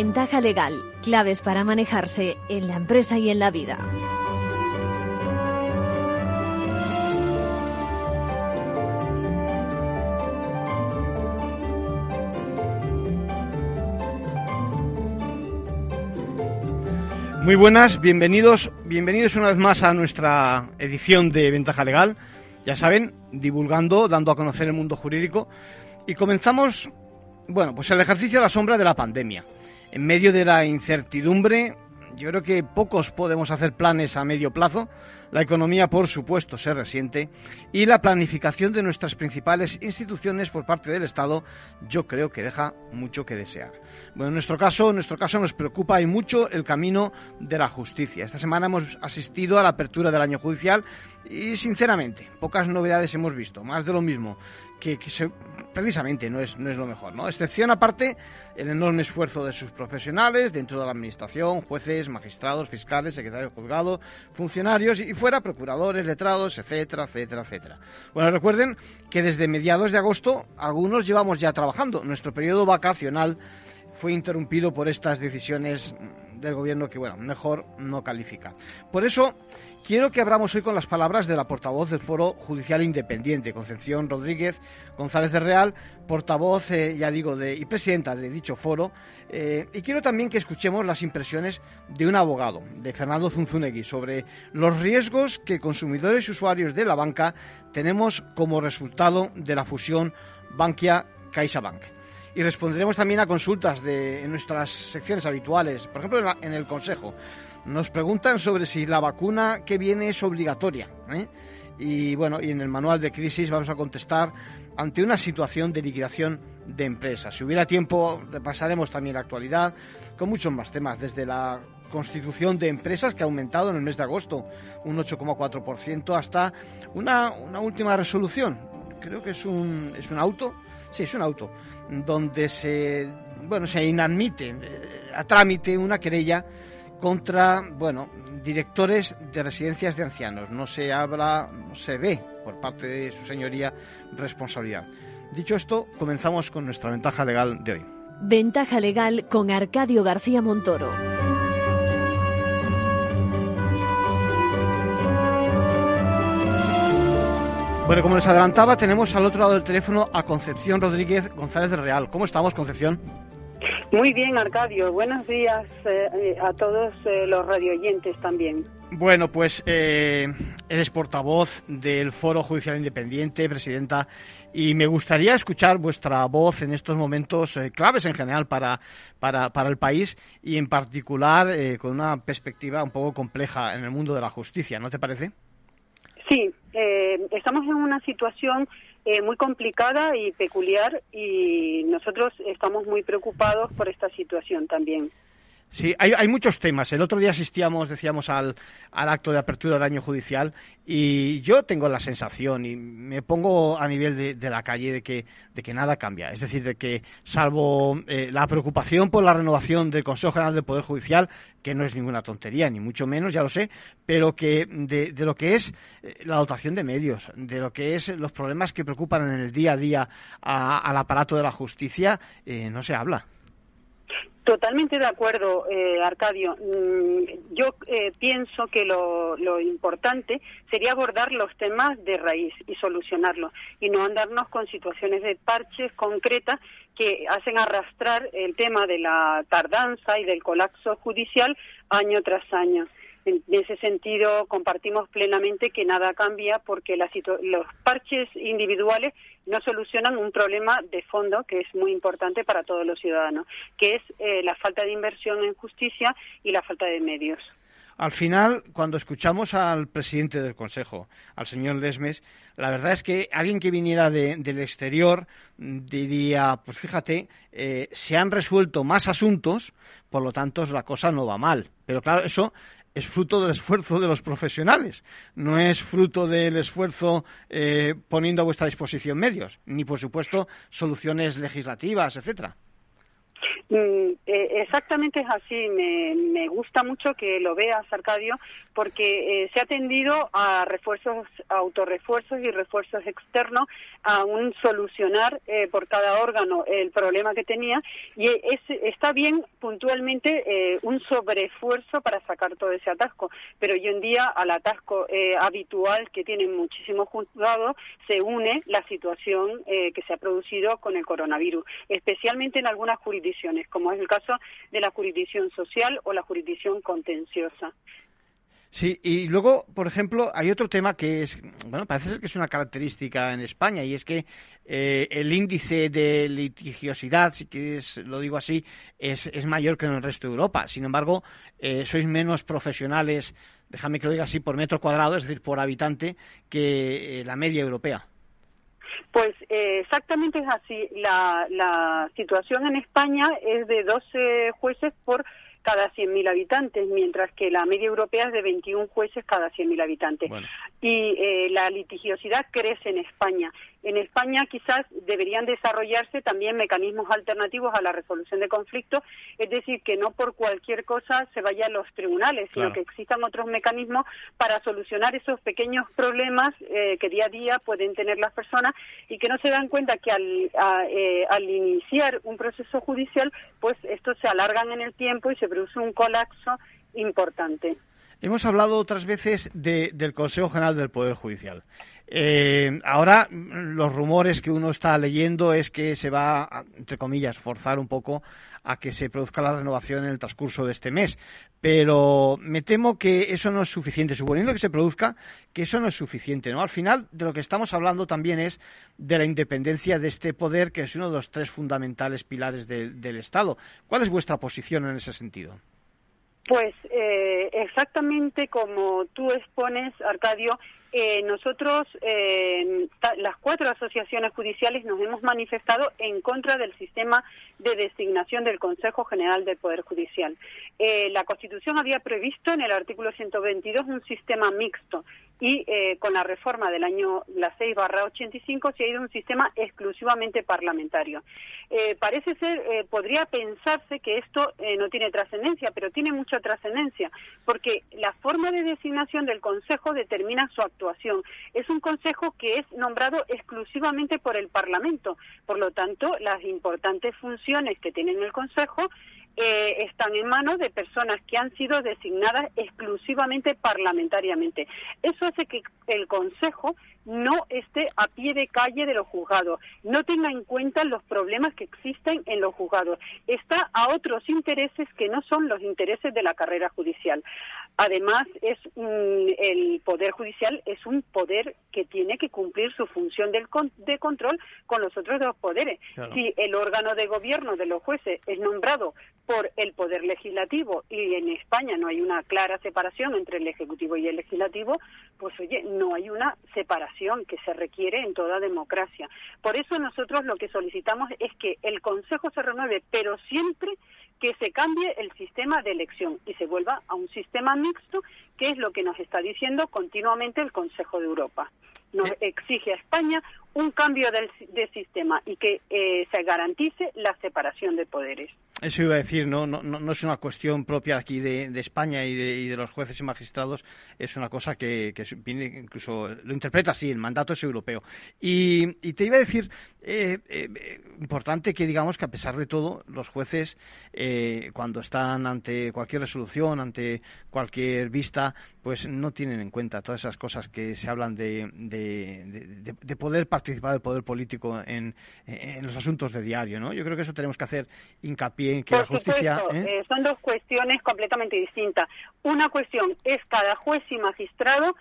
Ventaja legal, claves para manejarse en la empresa y en la vida. Muy buenas, bienvenidos, bienvenidos una vez más a nuestra edición de Ventaja Legal. Ya saben, divulgando, dando a conocer el mundo jurídico. Y comenzamos, bueno, pues el ejercicio a la sombra de la pandemia. En medio de la incertidumbre, yo creo que pocos podemos hacer planes a medio plazo. La economía, por supuesto, se resiente y la planificación de nuestras principales instituciones por parte del Estado, yo creo que deja mucho que desear. Bueno, en nuestro caso, nuestro caso nos preocupa y mucho el camino de la justicia. Esta semana hemos asistido a la apertura del año judicial y, sinceramente, pocas novedades hemos visto, más de lo mismo que, precisamente no es, no es lo mejor, ¿no? Excepción aparte el enorme esfuerzo de sus profesionales dentro de la administración, jueces, magistrados, fiscales, secretarios de juzgado, funcionarios y fuera procuradores, letrados, etcétera, etcétera, etcétera. Bueno, recuerden que desde mediados de agosto algunos llevamos ya trabajando. Nuestro periodo vacacional fue interrumpido por estas decisiones del gobierno que, bueno, mejor no califica. Por eso Quiero que abramos hoy con las palabras de la portavoz del Foro Judicial Independiente, Concepción Rodríguez González de Real, portavoz, eh, ya digo, de, y presidenta de dicho foro. Eh, y quiero también que escuchemos las impresiones de un abogado, de Fernando Zunzunegui, sobre los riesgos que consumidores y usuarios de la banca tenemos como resultado de la fusión Bankia-CaixaBank. Y responderemos también a consultas de, en nuestras secciones habituales, por ejemplo en el Consejo nos preguntan sobre si la vacuna que viene es obligatoria. ¿eh? Y bueno, y en el manual de crisis vamos a contestar ante una situación de liquidación de empresas. Si hubiera tiempo, repasaremos también la actualidad con muchos más temas, desde la constitución de empresas que ha aumentado en el mes de agosto un 8,4% hasta una, una última resolución. Creo que es un, es un auto, sí, es un auto, donde se, bueno, se inadmite eh, a trámite una querella contra, bueno, directores de residencias de ancianos. No se habla, no se ve por parte de su señoría responsabilidad. Dicho esto, comenzamos con nuestra ventaja legal de hoy. Ventaja legal con Arcadio García Montoro. Bueno, como les adelantaba, tenemos al otro lado del teléfono a Concepción Rodríguez González de Real. ¿Cómo estamos, Concepción? Muy bien, Arcadio. Buenos días eh, a todos eh, los radioyentes también. Bueno, pues eh, eres portavoz del Foro Judicial Independiente, presidenta, y me gustaría escuchar vuestra voz en estos momentos claves en general para, para, para, el país y en particular con una perspectiva un poco compleja en el mundo de la justicia, ¿no te parece? Sí, estamos en una situación eh, muy complicada y peculiar y nosotros estamos muy preocupados por esta situación también. Sí, hay, hay, muchos temas. El otro día asistíamos, decíamos, al, acto de apertura del año judicial y yo tengo la sensación y me pongo a nivel de, la calle de que, de que nada cambia. Es decir, de que salvo eh, la preocupación por la renovación del Consejo General del Poder Judicial, que no es ninguna tontería, ni mucho menos, ya lo sé, pero que de, lo que es eh, la dotación de medios, de lo que es los problemas que preocupan en el día a día al aparato de la justicia, eh, no se habla. Totalmente de acuerdo, eh, Arcadio. Mm, yo eh, pienso que lo, lo, importante sería abordar los temas de raíz y solucionarlos y no andarnos con situaciones de parches concretas que hacen arrastrar el tema de la tardanza y del colapso judicial año tras año. En ese sentido, compartimos plenamente que nada cambia porque los parches individuales no solucionan un problema de fondo que es muy importante para todos los ciudadanos, que es eh, la falta de inversión en justicia y la falta de medios. Al final, cuando escuchamos al presidente del Consejo, al señor Lesmes, la verdad es que alguien que viniera del exterior diría, pues fíjate, eh, se han resuelto más asuntos, por lo tanto la cosa no va mal. Pero claro, eso es fruto del esfuerzo de los profesionales, no es fruto del esfuerzo eh, poniendo a vuestra disposición medios, ni por supuesto soluciones legislativas, etcétera. Mm, eh, exactamente es así. Me, gusta mucho que lo veas, Arcadio, porque eh, se ha tendido a refuerzos, autorrefuerzos y refuerzos externos, a un solucionar eh, por cada órgano el problema que tenía y es, está bien puntualmente un sobreesfuerzo para sacar todo ese atasco. Pero hoy en día al atasco habitual que tienen muchísimos juzgados se une la situación que se ha producido con el coronavirus, especialmente en algunas jurisdicciones como es el caso de la jurisdicción social o la jurisdicción contenciosa. Sí, y luego, por ejemplo, hay otro tema que es, bueno, parece ser que es una característica en España y es que eh, el índice de litigiosidad, si quieres, lo digo así, es, es mayor que en el resto de Europa. Sin embargo, eh, sois menos profesionales, déjame que lo diga así, por metro cuadrado, es decir, por habitante, que eh, la media europea. Pues eh, exactamente es así. La, la situación en España es de 12 jueces por cada 100.000 habitantes, mientras que la media europea es de 21 jueces cada 100.000 habitantes. Y eh, la litigiosidad crece en España. En España quizás deberían desarrollarse también mecanismos alternativos a la resolución de conflictos, es decir, que no por cualquier cosa se vaya a los tribunales, sino que existan otros mecanismos para solucionar esos pequeños problemas eh, que día a día pueden tener las personas y que no se dan cuenta que al, eh, al iniciar un proceso judicial, pues estos se alargan en el tiempo y se produce un colapso importante. Hemos hablado otras veces del Consejo General del Poder Judicial. Eh, ahora los rumores que uno está leyendo es que se va, entre comillas, forzar un poco a que se produzca la renovación en el transcurso de este mes. Pero me temo que eso no es suficiente. Suponiendo que se produzca, que eso no es suficiente. ¿no? Al final, de lo que estamos hablando también es de la independencia de este poder, que es uno de los tres fundamentales pilares del Estado. ¿Cuál es vuestra posición en ese sentido? Pues eh, exactamente como tú expones, Arcadio, eh, nosotros, eh, las cuatro asociaciones judiciales, nos hemos manifestado en contra del sistema de designación del Consejo General del Poder Judicial. Eh, la Constitución había previsto en el artículo 122 un sistema mixto y con la reforma del año la 6 barra 85 se ha ido a un sistema exclusivamente parlamentario. Parece ser, podría pensarse que esto no tiene trascendencia, pero tiene mucha trascendencia, porque la forma de designación del Consejo determina su Es un Consejo que es nombrado exclusivamente por el Parlamento, por lo tanto, las importantes funciones que tiene el Consejo eh, están en manos de personas que han sido designadas exclusivamente parlamentariamente. Eso hace que el Consejo no esté a pie de calle de los juzgados, no tenga en cuenta los problemas que existen en los juzgados, está a otros intereses que no son los intereses de la carrera judicial. Además, es el poder judicial es un poder que tiene que cumplir su función de control con los otros dos poderes. Si el órgano de gobierno de los jueces es nombrado por el poder legislativo y en España no hay una clara separación entre el ejecutivo y el legislativo, pues oye, no hay una separación que se requiere en toda democracia. Por eso nosotros lo que solicitamos es que el Consejo se renueve, pero siempre que se cambie el sistema de elección y se vuelva a un sistema mixto, que es lo que nos está diciendo continuamente el Consejo de Europa. Nos eh. exige a España un cambio del, sistema y que eh, se garantice la separación de poderes. Eso iba a decir, no, no, no es una cuestión propia aquí de, España y de, los jueces y magistrados, es una cosa que, viene, incluso lo interpreta así, el mandato es europeo. Y, te iba a decir, eh, eh, importante que digamos que a pesar de todo, los jueces, cuando están ante cualquier resolución, ante cualquier vista, pues no tienen en cuenta todas esas cosas que se hablan de, de poder participar participar del poder político en, los asuntos de diario, ¿no? Yo creo que eso tenemos que hacer hincapié en que la justicia... ¿eh? Eh, son dos cuestiones completamente distintas. Una cuestión es cada juez y magistrado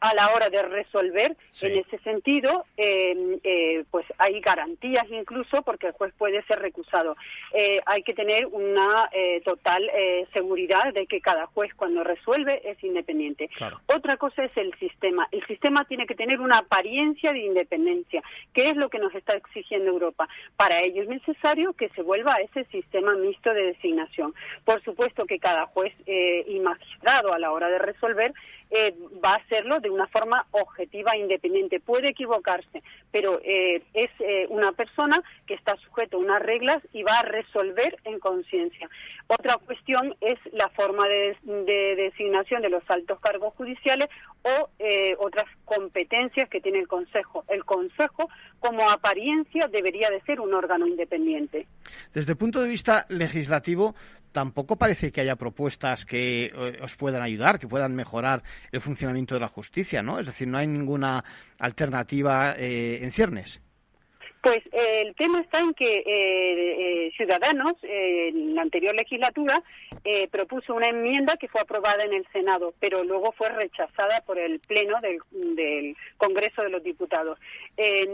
a la hora de resolver. En ese sentido, em, eh, pues hay garantías incluso porque el juez puede ser recusado. Eh, hay que tener una eh, total seguridad de que cada juez cuando resuelve es independiente. Otra cosa es el sistema. El sistema tiene que tener una apariencia de independencia, que es lo que nos está exigiendo Europa. Para ello es necesario que se vuelva a ese sistema mixto de designación. Por supuesto que cada juez y magistrado a la hora de resolver va hacerlo de una forma objetiva e independiente. Puede equivocarse, pero eh, es eh, una persona que está sujeto a unas reglas y va a resolver en conciencia. Otra cuestión es la forma de, designación de los altos cargos judiciales o eh, otras competencias que tiene el Consejo. El Consejo, como apariencia, debería de ser un órgano independiente. Desde el punto de vista legislativo, tampoco parece que haya propuestas que eh, os puedan ayudar, que puedan mejorar el funcionamiento de la justicia, ¿no? Es decir, no hay ninguna alternativa eh, en ciernes. Pues eh, el tema está en que eh, eh, Ciudadanos, en la anterior legislatura, propuso una enmienda que fue aprobada en el Senado, pero luego fue rechazada por el Pleno del, Congreso de los Diputados.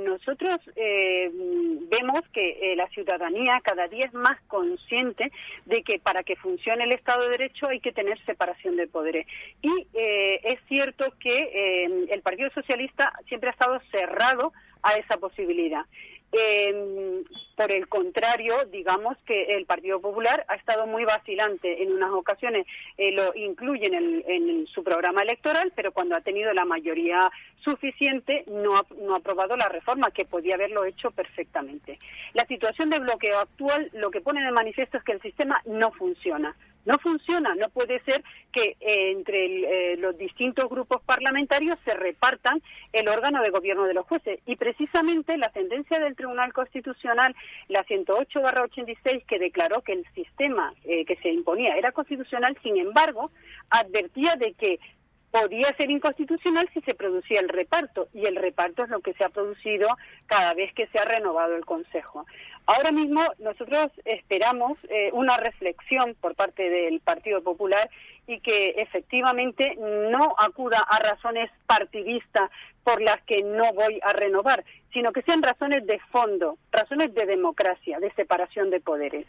nosotros vemos que la ciudadanía cada día es más consciente de que para que funcione el Estado de Derecho hay que tener separación de poderes. Y es cierto que el Partido Socialista siempre ha estado cerrado a esa posibilidad. Eh, por el contrario, digamos que el Partido Popular ha estado muy vacilante. En unas ocasiones eh, lo incluye en, su programa electoral, pero cuando ha tenido la mayoría suficiente no ha, no ha aprobado la reforma, que podía haberlo hecho perfectamente. La situación de bloqueo actual lo que pone de manifiesto es que el sistema no funciona. No funciona, no puede ser que eh, entre eh, los distintos grupos parlamentarios se repartan el órgano de gobierno de los jueces. Y precisamente la sentencia del Tribunal Constitucional, la 108-86, que declaró que el sistema eh, que se imponía era constitucional, sin embargo, advertía de que podía ser inconstitucional si se producía el reparto, y el reparto es lo que se ha producido cada vez que se ha renovado el Consejo. Ahora mismo nosotros esperamos eh, una reflexión por parte del Partido Popular y que efectivamente no acuda a razones partidistas por las que no voy a renovar, sino que sean razones de fondo, razones de democracia, de separación de poderes.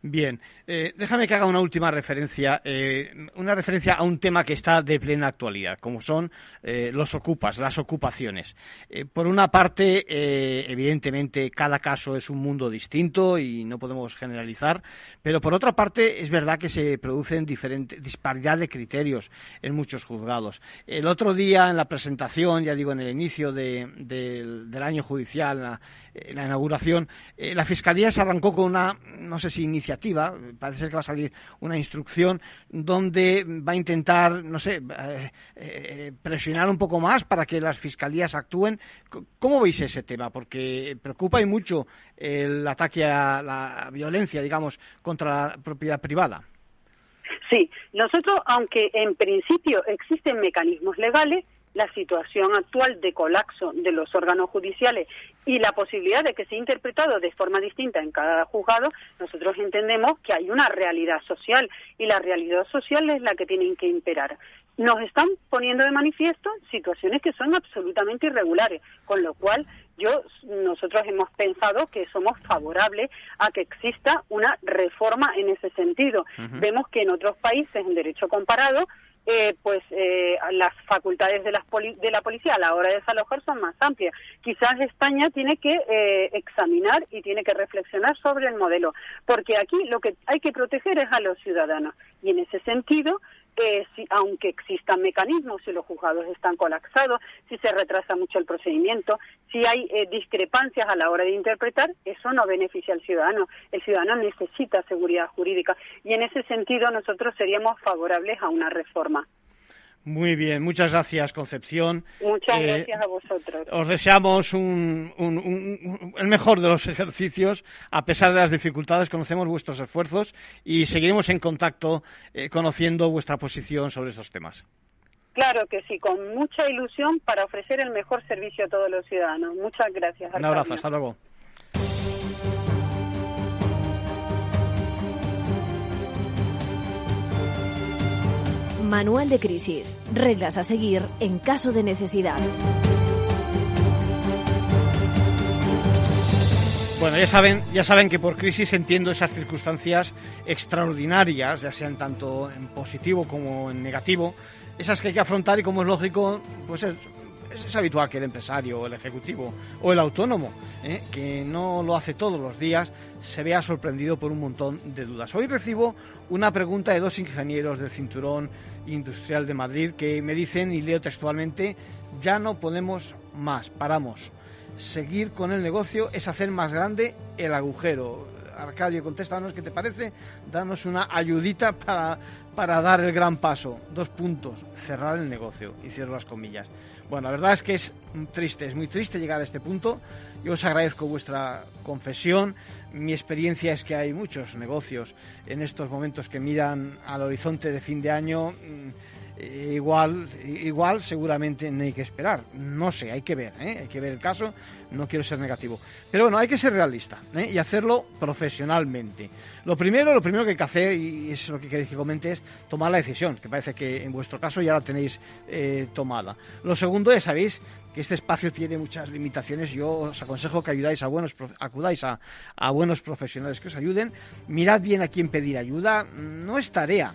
Bien, eh, déjame que haga una última referencia, eh, una referencia a un tema que está de plena actualidad, como son eh, los ocupas, las ocupaciones. por una parte, evidentemente, cada caso es un mundo distinto y no podemos generalizar, pero por otra parte, es verdad que se producen diferentes disparidad de criterios en muchos juzgados. El otro día, en la presentación, ya digo, en el inicio del, año judicial, la, la inauguración, la Fiscalía se arrancó con una, no sé si iniciativa, iniciativa, parece ser que va a salir una instrucción donde va a intentar, no sé, eh, eh, presionar un poco más para que las fiscalías actúen. ¿Cómo veis ese tema? Porque preocupa y mucho el ataque a la violencia, digamos, contra la propiedad privada. Sí, nosotros, aunque en principio existen mecanismos legales, la situación actual de colapso de los órganos judiciales y la posibilidad de que sea interpretado de forma distinta en cada juzgado, nosotros entendemos que hay una realidad social y la realidad social es la que tienen que imperar. Nos están poniendo de manifiesto situaciones que son absolutamente irregulares, con lo cual yo nosotros hemos pensado que somos favorables a que exista una reforma en ese sentido. Vemos que en otros países en derecho comparado eh, pues eh, las facultades de, de la policía a la hora de desalojar son más amplias. Quizás España tiene que eh, examinar y tiene que reflexionar sobre el modelo, porque aquí lo que hay que proteger es a los ciudadanos. Y en ese sentido, si, aunque existan mecanismos, si los juzgados están colapsados, si se retrasa mucho el procedimiento, si hay eh, discrepancias a la hora de interpretar, eso no beneficia al ciudadano. El ciudadano necesita seguridad jurídica y en ese sentido nosotros seríamos favorables a una reforma. Muy bien, muchas gracias Concepción. Muchas eh, gracias a vosotros. Os deseamos el mejor de los ejercicios, a pesar de las dificultades, conocemos vuestros esfuerzos y seguiremos en contacto eh, conociendo vuestra posición sobre estos temas. Claro que sí, con mucha ilusión para ofrecer el mejor servicio a todos los ciudadanos. Muchas gracias. Un abrazo, hasta luego. Manual de crisis. Reglas a seguir en caso de necesidad. Bueno, ya saben, ya saben que por crisis entiendo esas circunstancias extraordinarias, ya sean tanto en positivo como en negativo, esas que hay que afrontar y como es lógico, pues es, habitual que el empresario, el ejecutivo o el autónomo, ¿eh? que no lo hace todos los días, se vea sorprendido por un montón de dudas. Hoy recibo una pregunta de dos ingenieros del Cinturón Industrial de Madrid que me dicen, y leo textualmente, ya no podemos más, paramos. Seguir con el negocio es hacer más grande el agujero. Arcadio, contéstanos qué te parece, danos una ayudita para, para dar el gran paso. Dos puntos, cerrar el negocio, y cierro las comillas. Bueno, la verdad es que es triste, es muy triste llegar a este punto. Yo os agradezco vuestra confesión. Mi experiencia es que hay muchos negocios en estos momentos que miran al horizonte de fin de año igual, igual seguramente no hay que esperar. No sé, hay que ver, ¿eh? hay que ver el caso. No quiero ser negativo. Pero bueno, hay que ser realista ¿eh? y hacerlo profesionalmente. Lo primero, lo primero que hay que hacer, y es lo que queréis que comente, es tomar la decisión, que parece que en vuestro caso ya la tenéis tomada. Lo segundo es, sabéis, que este espacio tiene muchas limitaciones. Yo os aconsejo que ayudáis a buenos, acudáis a, a buenos profesionales que os ayuden. Mirad bien a quién pedir ayuda. No es tarea,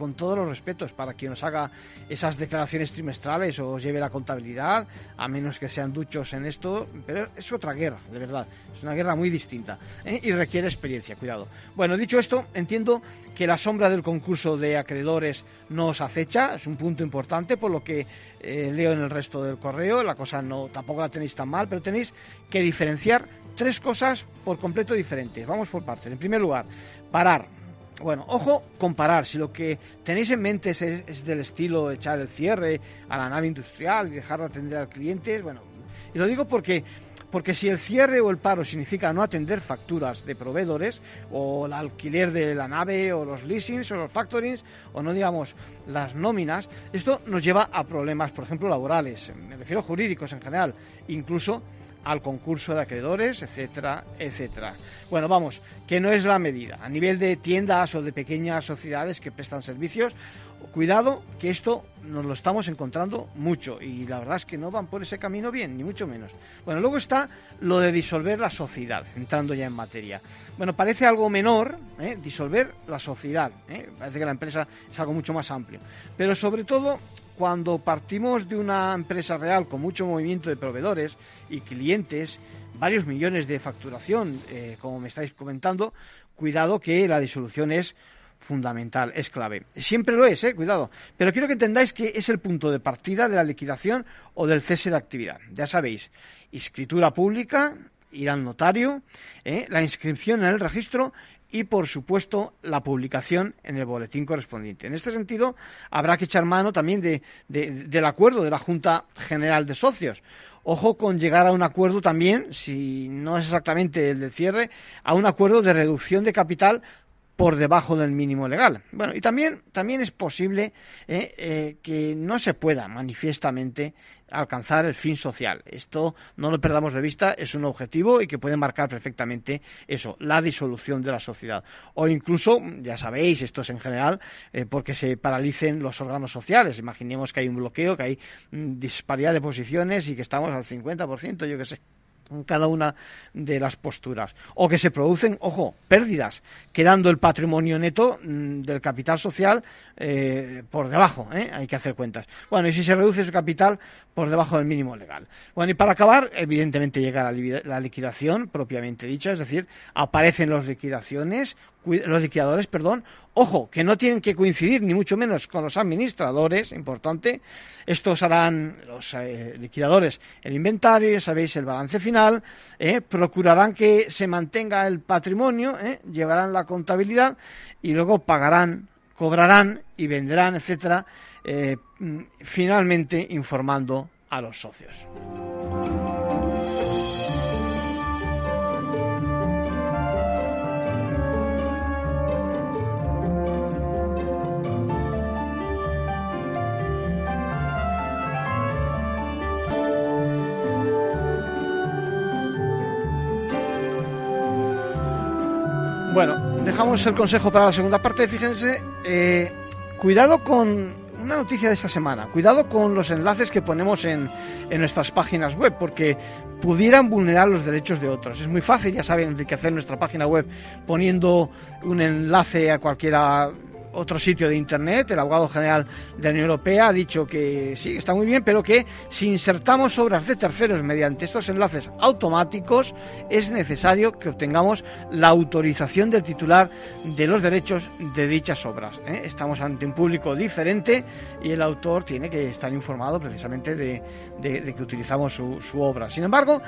con todos los respetos, para quien os haga esas declaraciones trimestrales o os lleve la contabilidad, a menos que sean duchos en esto, pero es otra guerra, de verdad, es una guerra muy distinta ¿eh? y requiere experiencia, cuidado. Bueno, dicho esto, entiendo que la sombra del concurso de acreedores no os acecha, es un punto importante, por lo que eh, leo en el resto del correo, la cosa no tampoco la tenéis tan mal, pero tenéis que diferenciar tres cosas por completo diferentes. Vamos por partes. En primer lugar, parar bueno, ojo comparar, si lo que tenéis en mente es, del estilo echar el cierre a la nave industrial y dejar de atender al cliente, bueno, y lo digo porque porque si el cierre o el paro significa no atender facturas de proveedores o el alquiler de la nave o los leasings o los factorings o no digamos las nóminas, esto nos lleva a problemas, por ejemplo, laborales, me refiero a jurídicos en general, incluso al concurso de acreedores, etcétera, etcétera. Bueno, vamos, que no es la medida. A nivel de tiendas o de pequeñas sociedades que prestan servicios, cuidado que esto nos lo estamos encontrando mucho y la verdad es que no van por ese camino bien, ni mucho menos. Bueno, luego está lo de disolver la sociedad, entrando ya en materia. Bueno, parece algo menor, ¿eh? disolver la sociedad, ¿eh? parece que la empresa es algo mucho más amplio, pero sobre todo cuando partimos de una empresa real con mucho movimiento de proveedores y clientes, varios millones de facturación, eh, como me estáis comentando, cuidado que la disolución es fundamental, es clave. Siempre lo es, eh, cuidado. Pero quiero que entendáis que es el punto de partida de la liquidación o del cese de actividad. Ya sabéis, escritura pública, ir al notario, eh, la inscripción en el registro y, por supuesto, la publicación en el boletín correspondiente. En este sentido, habrá que echar mano también del acuerdo de la Junta General de Socios. Ojo con llegar a un acuerdo también, si no es exactamente el de cierre, a un acuerdo de reducción de capital por debajo del mínimo legal. Bueno, y también, también es posible eh, eh, que no se pueda manifiestamente alcanzar el fin social. Esto no lo perdamos de vista, es un objetivo y que puede marcar perfectamente eso, la disolución de la sociedad. O incluso, ya sabéis, esto es en general, eh, porque se paralicen los órganos sociales. Imaginemos que hay un bloqueo, que hay mm, disparidad de posiciones y que estamos al 50%, yo qué sé en cada una de las posturas. O que se producen, ojo, pérdidas, quedando el patrimonio neto mm, del capital social eh, por debajo, ¿eh? hay que hacer cuentas. Bueno, y si se reduce su capital por debajo del mínimo legal. Bueno, y para acabar, evidentemente llega la liquidación propiamente dicha, es decir, aparecen las liquidaciones, los liquidadores, perdón, ojo, que no tienen que coincidir ni mucho menos con los administradores, importante, estos harán, los eh, liquidadores, el inventario, ya sabéis, el balance final, eh, procurarán que se mantenga el patrimonio, eh, llevarán la contabilidad y luego pagarán, cobrarán y venderán, etcétera, mm, finalmente informando a los socios. Dejamos el consejo para la segunda parte. Fíjense, eh, cuidado con una noticia de esta semana. Cuidado con los enlaces que ponemos en, en, nuestras páginas web, porque pudieran vulnerar los derechos de otros. Es muy fácil, ya saben, enriquecer nuestra página web poniendo un enlace a cualquiera otro sitio de Internet, el abogado general de la Unión Europea ha dicho que sí, está muy bien, pero que si insertamos obras de terceros mediante estos enlaces automáticos, es necesario que obtengamos la autorización del titular de los derechos de dichas obras. ¿eh? Estamos ante un público diferente y el autor tiene que estar informado precisamente de, que utilizamos su, su obra. Sin embargo,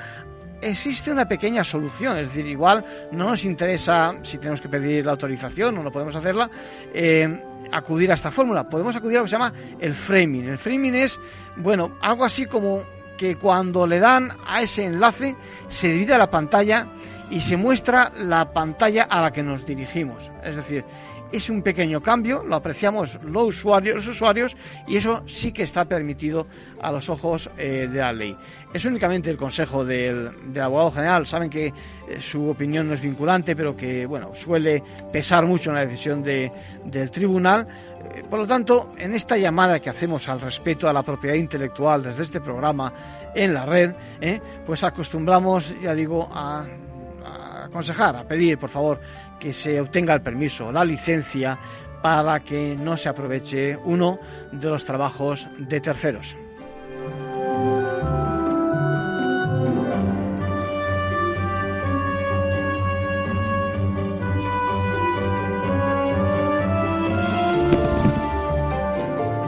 existe una pequeña solución, es decir, igual no nos interesa si tenemos que pedir la autorización o no podemos hacerla, eh, acudir a esta fórmula. Podemos acudir a lo que se llama el framing. El framing es, bueno, algo así como que cuando le dan a ese enlace se divide la pantalla y se muestra la pantalla a la que nos dirigimos. Es decir, es un pequeño cambio, lo apreciamos los usuarios, los usuarios y eso sí que está permitido a los ojos eh, de la ley. Es únicamente el consejo del, abogado general. Saben que eh, su opinión no es vinculante, pero que bueno suele pesar mucho en la decisión de, del tribunal. Eh, por lo tanto, en esta llamada que hacemos al respeto a la propiedad intelectual desde este programa en la red, pues acostumbramos, ya digo, a aconsejar, a pedir, por favor, que se obtenga el permiso, la licencia, para que no se aproveche uno de los trabajos de terceros.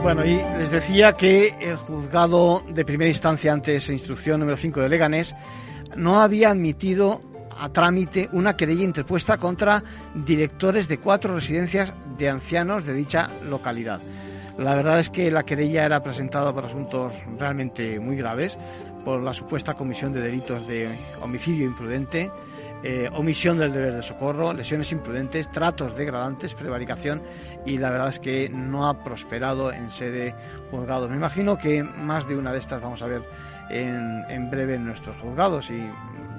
Bueno, y les decía que el juzgado de primera instancia antes instrucción número 5 de Leganés no había admitido a trámite una querella interpuesta contra directores de cuatro residencias de ancianos de dicha localidad. La verdad es que la querella era presentada por asuntos realmente muy graves, por la supuesta comisión de delitos de homicidio imprudente, eh, omisión del deber de socorro, lesiones imprudentes, tratos degradantes, prevaricación y la verdad es que no ha prosperado en sede juzgado. Me imagino que más de una de estas vamos a ver en, en breve en nuestros juzgados y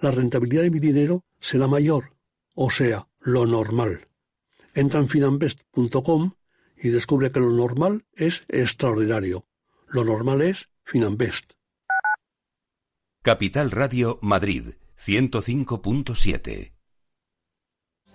la rentabilidad de mi dinero será mayor, o sea, lo normal. Entra en finambest.com y descubre que lo normal es extraordinario. Lo normal es Finambest. Capital Radio Madrid 105.7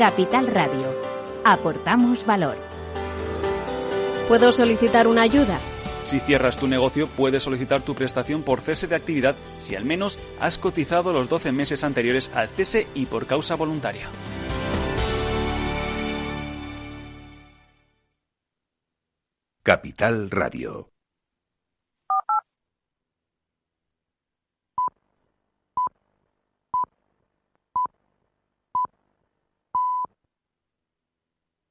Capital Radio. Aportamos valor. ¿Puedo solicitar una ayuda? Si cierras tu negocio, puedes solicitar tu prestación por cese de actividad si al menos has cotizado los 12 meses anteriores al cese y por causa voluntaria. Capital Radio.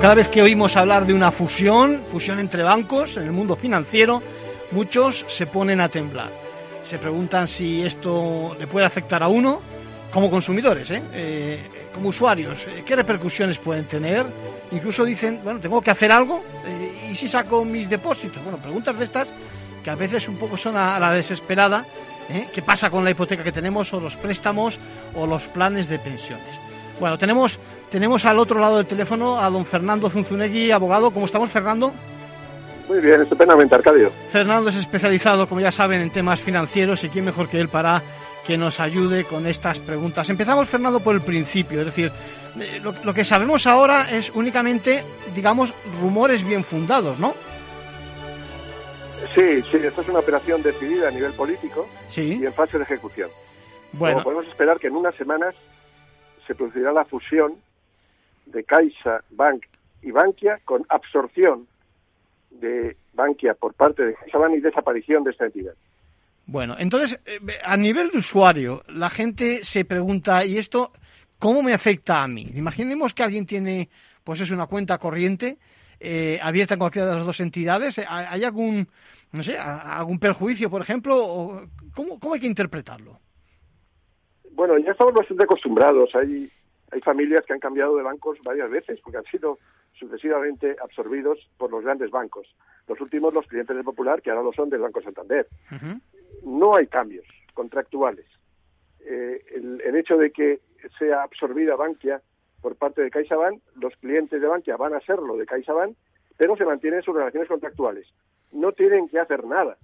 Cada vez que oímos hablar de una fusión, fusión entre bancos en el mundo financiero, muchos se ponen a temblar. Se preguntan si esto le puede afectar a uno como consumidores, ¿eh? Eh, como usuarios, eh, qué repercusiones pueden tener. Incluso dicen, bueno, tengo que hacer algo y si saco mis depósitos. Bueno, preguntas de estas que a veces un poco son a, la desesperada. ¿Qué pasa con la hipoteca que tenemos o los préstamos o los planes de pensiones? Bueno, tenemos, tenemos al otro lado del teléfono a don Fernando Zunzunegui, abogado. ¿Cómo estamos, Fernando? Muy bien, estupendamente, Arcadio. Fernando es especializado, como ya saben, en temas financieros y quién mejor que él para que nos ayude con estas preguntas. Empezamos, Fernando, por el principio, es decir, eh, lo, lo que sabemos ahora es únicamente, digamos, rumores bien fundados, ¿no? Sí, sí, esto es una operación decidida a nivel político Sí. y en fase de ejecución. Bueno, Como podemos esperar que en unas semanas se producirá la fusión de Caixa, Bank y Bankia con absorción de Bankia por parte de CaixaBank y desaparición de esta entidad. Bueno, entonces, eh, a nivel de usuario, la gente se pregunta, ¿y esto cómo me afecta a mí? Imaginemos que alguien tiene, pues es una cuenta corriente eh, abierta en cualquiera de las dos entidades. ¿Hay hay algún, no sé, algún perjuicio, por ejemplo? O, ¿cómo, ¿Cómo hay que interpretarlo? Bueno, ya estamos bastante acostumbrados. Hay, hay familias que han cambiado de bancos varias veces porque han sido sucesivamente absorbidos por los grandes bancos. Los últimos, los clientes del Popular, que ahora lo son del Banco Santander. No hay cambios contractuales. Eh, el, el hecho de que sea absorbida Bankia por parte de CaixaBank, los clientes de Bankia van a serlo de CaixaBank, pero se mantienen sus relaciones contractuales. No tienen que hacer nada.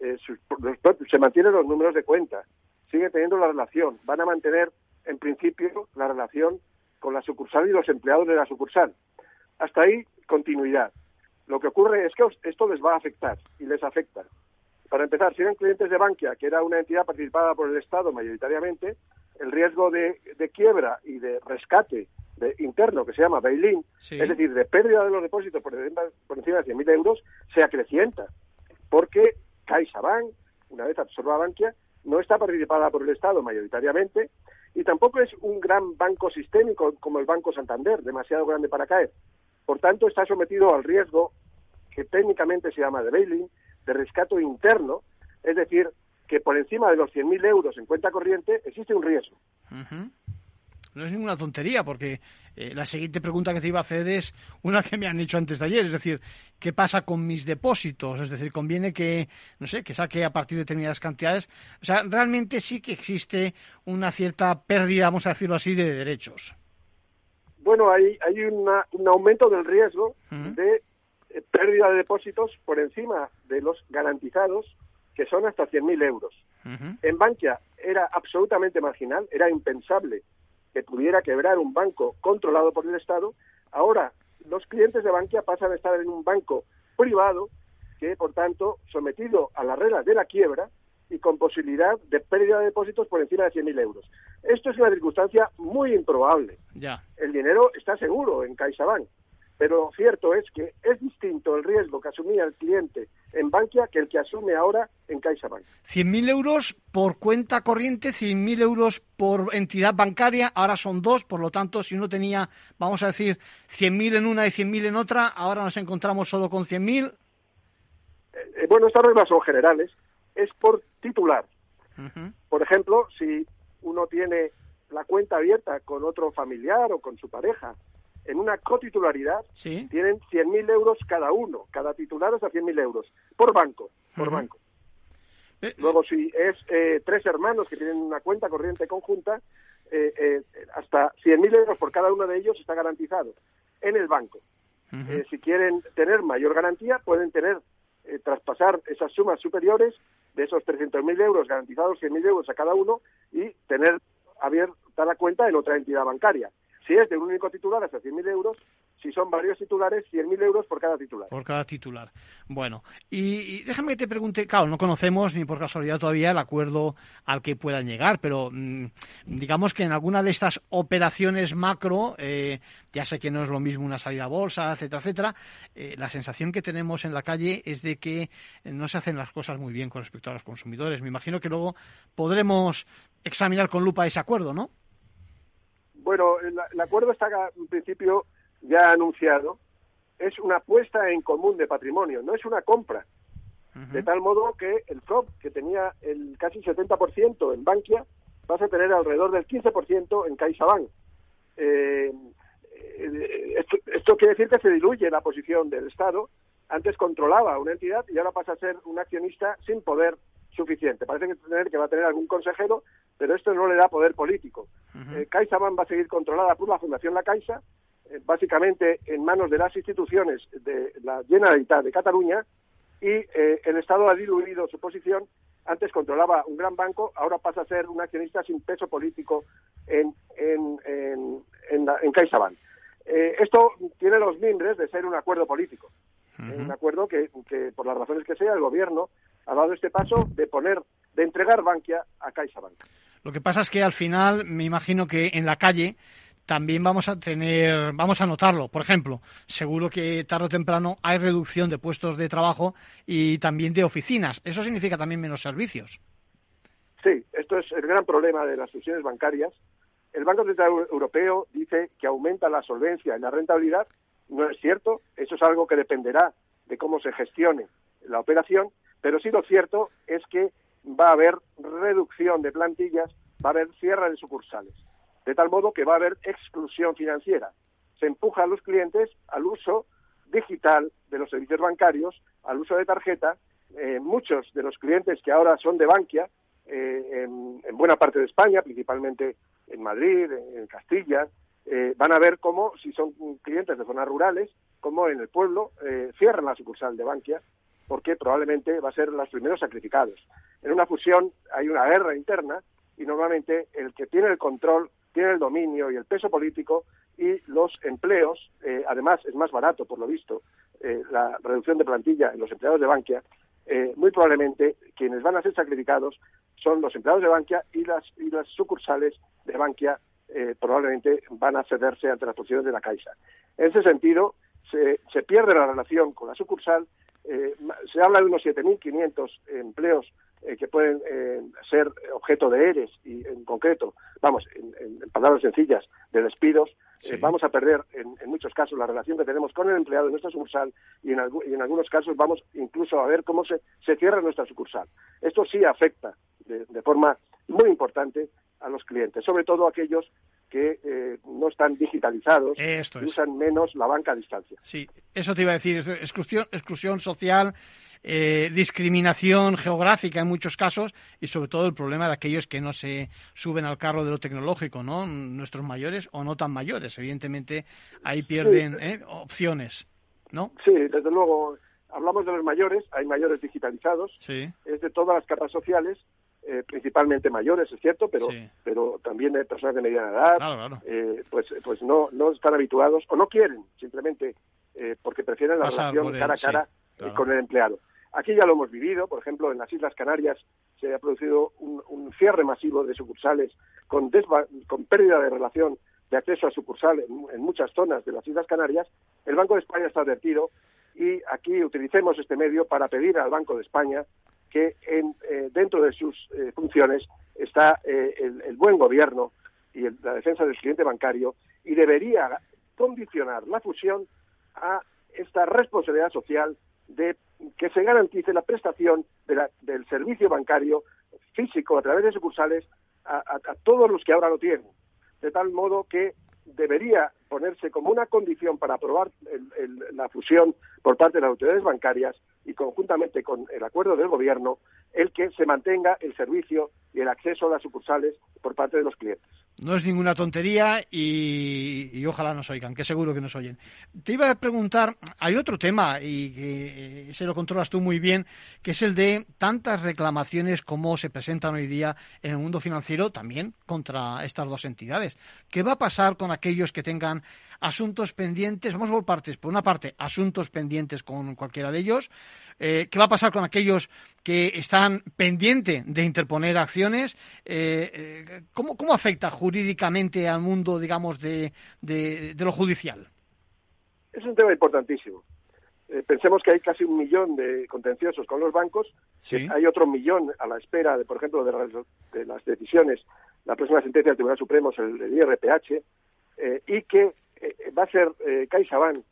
Eh, sus- los propios- se mantienen los números de cuenta, sigue teniendo la relación, van a mantener en principio la relación con la sucursal y los empleados de la sucursal. Hasta ahí, continuidad. Lo que ocurre es que esto les va a afectar y les afecta. Para empezar, si eran clientes de Bankia, que era una entidad participada por el Estado mayoritariamente, el riesgo de, de quiebra y de rescate de- interno, que se llama bail-in, Sí. es decir, de pérdida de los depósitos por, encima- por encima de 100.000 euros, se acrecienta. Porque CaixaBank, una vez absorba Bankia, no está participada por el Estado mayoritariamente y tampoco es un gran banco sistémico como el Banco Santander, demasiado grande para caer. Por tanto, está sometido al riesgo que técnicamente se llama de bail-in, de rescate interno, es decir, que por encima de los 100.000 euros en cuenta corriente existe un riesgo. No es ninguna tontería, porque eh, la siguiente pregunta que te iba a hacer es una que me han hecho antes de ayer, es decir, ¿qué pasa con mis depósitos? Es decir, conviene que, no sé, que saque a partir de determinadas cantidades. O sea, realmente sí que existe una cierta pérdida, vamos a decirlo así, de derechos. Bueno, hay, hay una- un aumento del riesgo de eh, pérdida de depósitos por encima de los garantizados, que son hasta 100.000 euros. En Bankia era absolutamente marginal, era impensable que pudiera quebrar un banco controlado por el Estado. Ahora, los clientes de Bankia pasan a estar en un banco privado que, por tanto, sometido a las reglas de la quiebra y con posibilidad de pérdida de depósitos por encima de 100.000 euros. Esto es una circunstancia muy improbable. Ya. El dinero está seguro en CaixaBank, pero lo cierto es que es distinto el riesgo que asumía el cliente en Bankia que el que asume ahora en CaixaBank. 100.000 euros por cuenta corriente, 100.000 euros por entidad bancaria, ahora son dos, por lo tanto, si uno tenía, vamos a decir, 100.000 en una y 100.000 en otra, ahora nos encontramos solo con 100.000. Eh, bueno, estas reglas son generales, es por titular. Por ejemplo, si uno tiene la cuenta abierta con otro familiar o con su pareja en una cotitularidad, tienen 100.000 euros cada uno, cada titular es a 100.000 euros, por banco, por banco. Eh, Luego, si es eh, tres hermanos que tienen una cuenta corriente conjunta, eh, eh, hasta 100.000 euros por cada uno de ellos está garantizado en el banco. si quieren tener mayor garantía, pueden tener traspasar esas sumas superiores de esos 300.000 euros garantizados, 100.000 euros a cada uno y tener abierta la cuenta en otra entidad bancaria. Si es de un único titular, hasta 100.000 euros. Si son varios titulares, 100.000 euros por cada titular. Por cada titular. Bueno, y, déjame que te pregunte, claro, no conocemos ni por casualidad todavía el acuerdo al que puedan llegar, pero mm, digamos que en alguna de estas operaciones macro, eh, ya sé que no es lo mismo una salida a bolsa, etcétera, etcétera, eh, la sensación que tenemos en la calle es de que no se hacen las cosas muy bien con respecto a los consumidores. Me imagino que luego podremos examinar con lupa ese acuerdo, ¿no? Bueno, el, acuerdo está en principio ya anunciado. Es una puesta en común de patrimonio, no es una compra. De tal modo que el FROB, que tenía el casi 70% en Bankia, vas a tener alrededor del 15% en CaixaBank. Eh, eh, esto, esto, quiere decir que se diluye la posición del Estado. Antes controlaba una entidad y ahora pasa a ser un accionista sin poder suficiente. Parece que, que va a tener algún consejero, pero esto no le da poder político. Uh CaixaBank va a seguir controlada por la Fundación La Caixa, eh, básicamente en manos de las instituciones de la Generalitat de Cataluña, y eh, el Estado ha diluido su posición. Antes controlaba un gran banco, ahora pasa a ser un accionista sin peso político en, en, en, en, CaixaBank. esto tiene los mimbres de ser un acuerdo político. Un acuerdo que, que, por las razones que sea, el gobierno ha dado este paso de poner, de entregar Bankia a CaixaBank. Lo que pasa es que al final me imagino que en la calle también vamos a tener, vamos a notarlo. Por ejemplo, seguro que tarde o temprano hay reducción de puestos de trabajo y también de oficinas. Eso significa también menos servicios. Sí, esto es el gran problema de las fusiones bancarias. El Banco Central Europeo dice que aumenta la solvencia y la rentabilidad. No es cierto. Eso es algo que dependerá de cómo se gestione la operación pero sí lo cierto es que va a haber reducción de plantillas, va a haber cierre de sucursales, de tal modo que va a haber exclusión financiera. Se empuja a los clientes al uso digital de los servicios bancarios, al uso de tarjeta. Eh, muchos de los clientes que ahora son de Bankia, eh, en, buena parte de España, principalmente en Madrid, en, Castilla, eh, van a ver cómo, si son clientes de zonas rurales, como en el pueblo cierran la sucursal de Bankia porque probablemente va a ser los primeros sacrificados. En una fusión hay una guerra interna y normalmente el que tiene el control, tiene el dominio y el peso político y los empleos, eh, además es más barato por lo visto eh, la reducción de plantilla en los empleados de Bankia, eh, muy probablemente quienes van a ser sacrificados son los empleados de Bankia y las, y las sucursales de Bankia probablemente van a cederse ante las posiciones de la Caixa. En ese sentido, se, se pierde la relación con la sucursal eh, se habla de unos 7.500 empleos eh, que pueden eh, ser objeto de ERES y en concreto, vamos, en, palabras sencillas, de despidos. vamos a perder en, muchos casos la relación que tenemos con el empleado de nuestra sucursal y en, algunos casos vamos incluso a ver cómo se, cierra nuestra sucursal. Esto sí afecta de forma muy importante a los clientes, sobre todo aquellos que eh, no están digitalizados y usan menos la banca a distancia. Sí, eso te iba a decir, exclusión, exclusión social, eh, discriminación geográfica en muchos casos y sobre todo el problema de aquellos que no se suben al carro de lo tecnológico, ¿no? Nuestros mayores o no tan mayores, evidentemente ahí pierden ¿eh? opciones, ¿no? Sí, desde luego. Hablamos de los mayores, hay mayores digitalizados, es de todas las capas sociales, eh, principalmente mayores, es cierto, pero pero también de personas de mediana edad, eh, pues pues no no están habituados o no quieren simplemente eh, porque prefieren la relación cara a cara con el empleado. Aquí ya lo hemos vivido, por ejemplo, en las Islas Canarias se ha producido un, cierre masivo de sucursales con, con pérdida de relación de acceso a sucursal en, muchas zonas de las Islas Canarias. El Banco de España está advertido y aquí utilicemos este medio para pedir al Banco de España que en, eh, dentro de sus eh, funciones está eh, el, buen gobierno y la defensa del cliente bancario y debería condicionar la fusión a esta responsabilidad social de que se garantice la prestación del servicio bancario físico, a través de sucursales, a, todos los que ahora lo tienen. De tal modo que debería ponerse como una condición para aprobar la fusión por parte de las autoridades bancarias y conjuntamente con el acuerdo del gobierno el que se mantenga el servicio y el acceso a las sucursales por parte de los clientes. No es ninguna tontería y, ojalá nos oigan, que seguro que nos oyen. Te iba a preguntar, hay otro tema y que se lo controlas tú muy bien, que es el de tantas reclamaciones como se presentan hoy día en el mundo financiero también contra estas dos entidades. ¿Qué va a pasar con aquellos que tengan asuntos pendientes? Vamos por partes. Por una parte, asuntos pendientes con cualquiera de ellos. Eh, ¿Qué va a pasar con aquellos que están pendientes de interponer acciones? Eh, eh, ¿cómo, afecta jurídicamente al mundo, digamos, de, lo judicial? Es un tema importantísimo. pensemos que hay casi un millón de contenciosos con los bancos, hay otro millón a la espera, de, por ejemplo, de, las decisiones, la próxima sentencia del Tribunal Supremo el, IRPH, y que va a ser CaixaBank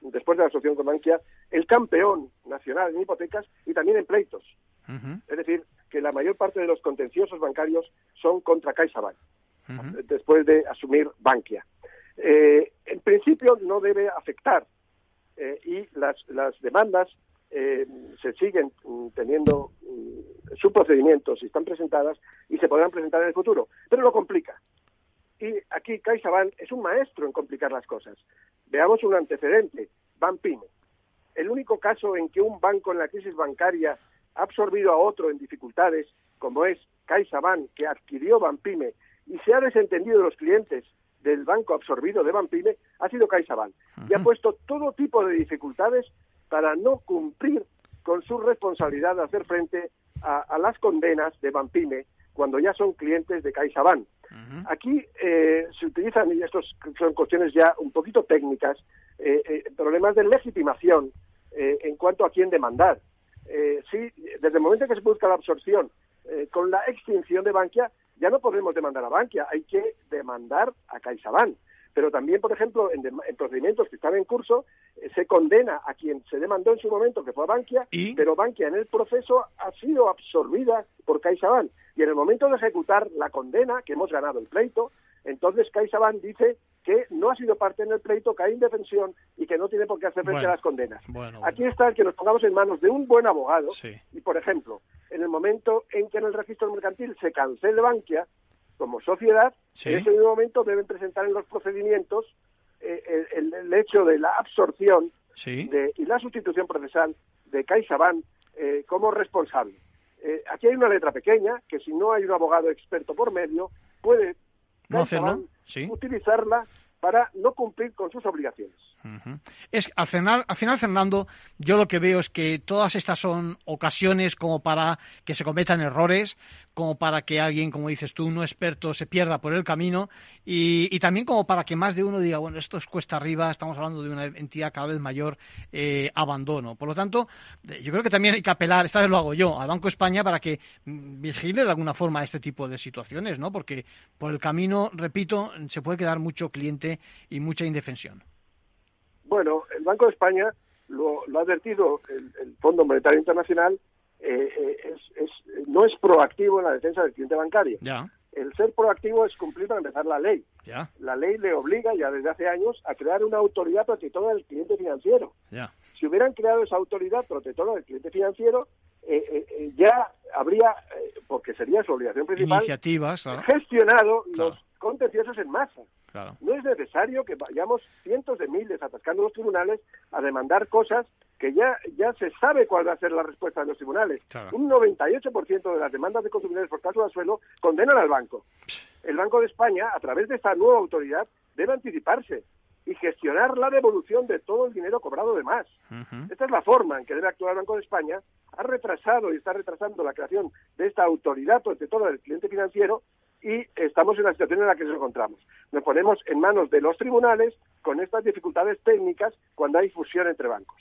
después de la asociación con Bankia, el campeón nacional en hipotecas y también en pleitos. Es decir, que la mayor parte de los contenciosos bancarios son contra CaixaBank, después de asumir Bankia. Eh, en principio no debe afectar eh, y las, las demandas eh, se siguen mm, teniendo mm, su procedimiento, si están presentadas y se podrán presentar en el futuro, pero lo complica. Y aquí CaixaBank es un maestro en complicar las cosas. Veamos un antecedente, Banpime. El único caso en que un banco en la crisis bancaria ha absorbido a otro en dificultades, como es CaixaBank, que adquirió Banpime y se ha desentendido de los clientes del banco absorbido de Banpime, ha sido CaixaBank. Y ha puesto todo tipo de dificultades para no cumplir con su responsabilidad de hacer frente a, las condenas de Banpime cuando ya son clientes de CaixaBank. Aquí eh, se utilizan, y estos son cuestiones ya un poquito técnicas, eh, eh, problemas de legitimación en cuanto a quién demandar. sí, desde el momento en que se busca la absorción con la extinción de Bankia, ya no podemos demandar a Bankia, hay que demandar a CaixaBank pero también, por ejemplo, en, procedimientos que están en curso, se condena a quien se demandó en su momento, que fue Bankia, pero Bankia en el proceso ha sido absorbida por CaixaBank. Y en el momento de ejecutar la condena, que hemos ganado el pleito, entonces CaixaBank dice que no ha sido parte en el pleito, que hay indefensión y que no tiene por qué hacer frente a las condenas. Aquí está el que nos pongamos en manos de un buen abogado y, por ejemplo, en el momento en que en el registro mercantil se cancele Bankia como sociedad, en ese mismo momento deben presentar en los procedimientos eh, el, hecho de la absorción de, y la sustitución procesal de CaixaBank eh, como responsable. Eh, aquí hay una letra pequeña que si no hay un abogado experto por medio puede utilizarla para no cumplir con sus obligaciones. Es al final, al final, Fernando, yo lo que veo es que todas estas son ocasiones como para que se cometan errores, como para que alguien, como dices tú, no experto, se pierda por el camino y, también como para que más de uno diga, bueno, esto es cuesta arriba, estamos hablando de una entidad cada vez mayor, eh, abandono. Por lo tanto, yo creo que también hay que apelar, esta vez lo hago yo, al Banco España para que mm, vigile de alguna forma este tipo de situaciones, ¿no? Porque por el camino, repito, se puede quedar mucho cliente y mucha indefensión. Bueno, el Banco de España lo, ha advertido el Fondo Monetario Internacional eh, eh, es, no es proactivo en la defensa del cliente bancario. El ser proactivo es cumplir para empezar la ley. La ley le obliga ya desde hace años a crear una autoridad protectora del cliente financiero. Si hubieran creado esa autoridad protectora del cliente financiero, eh, ya habría, porque sería su obligación principal, gestionado los contenciosos en masa. No es necesario que vayamos cientos de miles atascando los tribunales a demandar cosas que ya, ya se sabe cuál va a ser la respuesta de los tribunales. Un 98% de las demandas de consumidores por caso de suelo condenan al banco. El Banco de España, a través de esta nueva autoridad, debe anticiparse y gestionar la devolución de todo el dinero cobrado de más. Esta es la forma en que debe actuar el Banco de España. Ha retrasado y está retrasando la creación de esta autoridad todo el cliente financiero y estamos en la situación en la que nos encontramos. Nos ponemos en manos de los tribunales con estas dificultades técnicas cuando hay fusión entre bancos.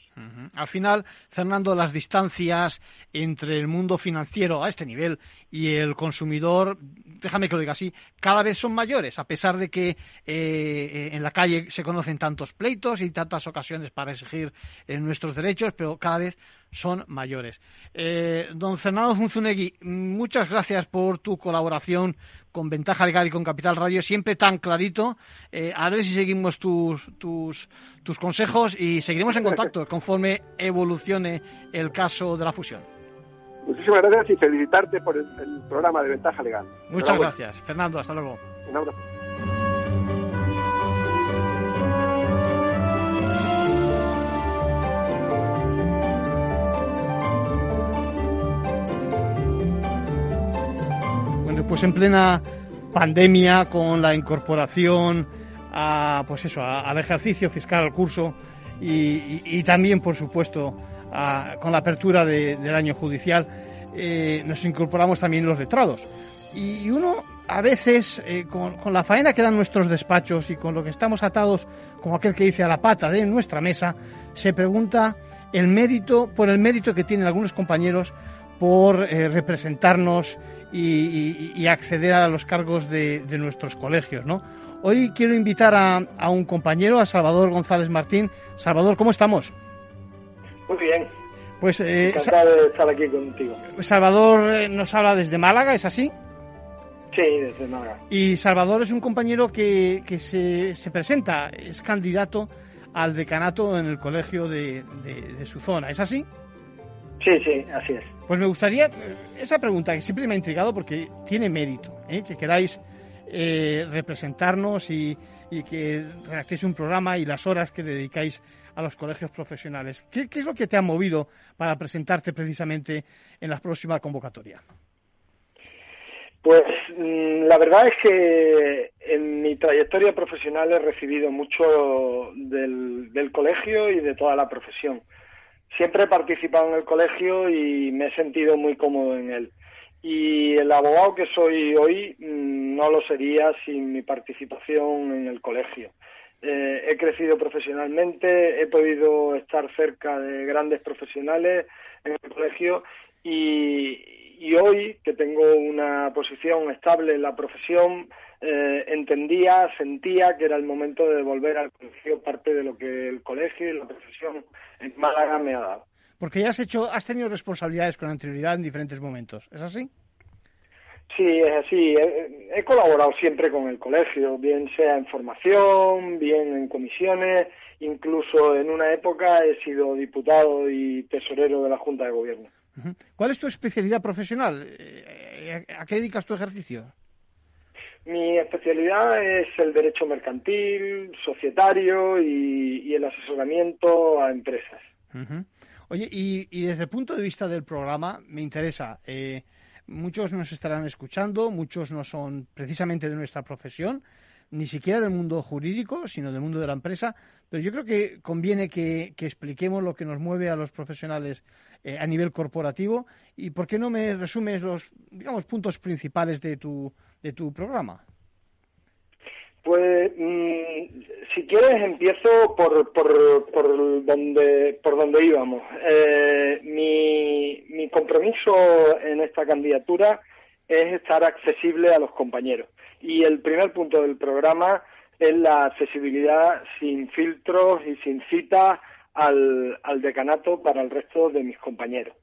Al final, Fernando, las distancias entre el mundo financiero a este nivel y el consumidor, déjame que lo diga así, cada vez son mayores, a pesar de que eh, en la calle se conocen tantos pleitos y tantas ocasiones para exigir eh, nuestros derechos, pero cada vez son mayores. Eh, don Fernando Funzunegui, muchas gracias por tu colaboración con Ventaja Legal y con Capital Radio, siempre tan clarito. Eh, a ver si seguimos tus, tus, tus consejos y seguiremos en contacto conforme evolucione el caso de la fusión. Muchísimas gracias y felicitarte por el, programa de Ventaja Legal. Muchas gracias. Fernando, hasta luego. Un abrazo. Pues en plena pandemia, con la incorporación a, pues eso, al ejercicio fiscal, al curso y, también, por supuesto, con la apertura del año judicial, eh, nos incorporamos también los letrados. Y, uno, a veces, eh, con, con, la faena que dan nuestros despachos y con lo que estamos atados, como aquel que dice a la pata de nuestra mesa, se pregunta el mérito, por el mérito que tienen algunos compañeros por eh, representarnos y, acceder a los cargos de, nuestros colegios, ¿no? Hoy quiero invitar a, un compañero, a Salvador González Martín. Salvador, ¿cómo estamos? Muy bien. Pues, eh, Encantado de estar aquí contigo. Salvador eh, nos habla desde Málaga, ¿es así? Sí, desde Málaga. Y Salvador es un compañero que, se, se, presenta, es candidato al decanato en el colegio de, de su zona, ¿es así? Sí, sí, así es. Pues me gustaría, esa pregunta que siempre me ha intrigado porque tiene mérito, ¿eh? que queráis eh, representarnos y, que redactéis un programa y las horas que dedicáis a los colegios profesionales. ¿Qué, es lo que te ha movido para presentarte precisamente en la próxima convocatoria? Pues mm, la verdad es que en mi trayectoria profesional he recibido mucho del colegio y de toda la profesión siempre he participado en el colegio y me he sentido muy cómodo en él. Y el abogado que soy hoy mm, no lo sería sin mi participación en el colegio. Eh, he crecido profesionalmente, he podido estar cerca de grandes profesionales en el colegio y, y hoy que tengo una posición estable en la profesión, eh, entendía, sentía que era el momento de volver al colegio parte de lo que el colegio y la profesión en Málaga me ha dado. Porque ya has hecho, has tenido responsabilidades con anterioridad en diferentes momentos, ¿es así? Sí, es así. He, colaborado siempre con el colegio, bien sea en formación, bien en comisiones, incluso en una época he sido diputado y tesorero de la Junta de Gobierno. ¿Cuál es tu especialidad profesional? Eh, ¿A qué dedicas tu ejercicio? Mi especialidad es el derecho mercantil, societario y, el asesoramiento a empresas. Oye, y, desde el punto de vista del programa, me interesa, eh, muchos nos estarán escuchando, muchos no son precisamente de nuestra profesión, ni siquiera del mundo jurídico, sino del mundo de la empresa, pero yo creo que conviene que, expliquemos lo que nos mueve a los profesionales eh, a nivel corporativo y por qué no me resumes los, digamos, puntos principales de tu, de tu programa. Pues mm, si quieres empiezo por, por, por, donde, por donde íbamos. Eh, mi, mi compromiso en esta candidatura es estar accesible a los compañeros. Y el primer punto del programa es la accesibilidad sin filtros y sin citas al, decanato para el resto de mis compañeros.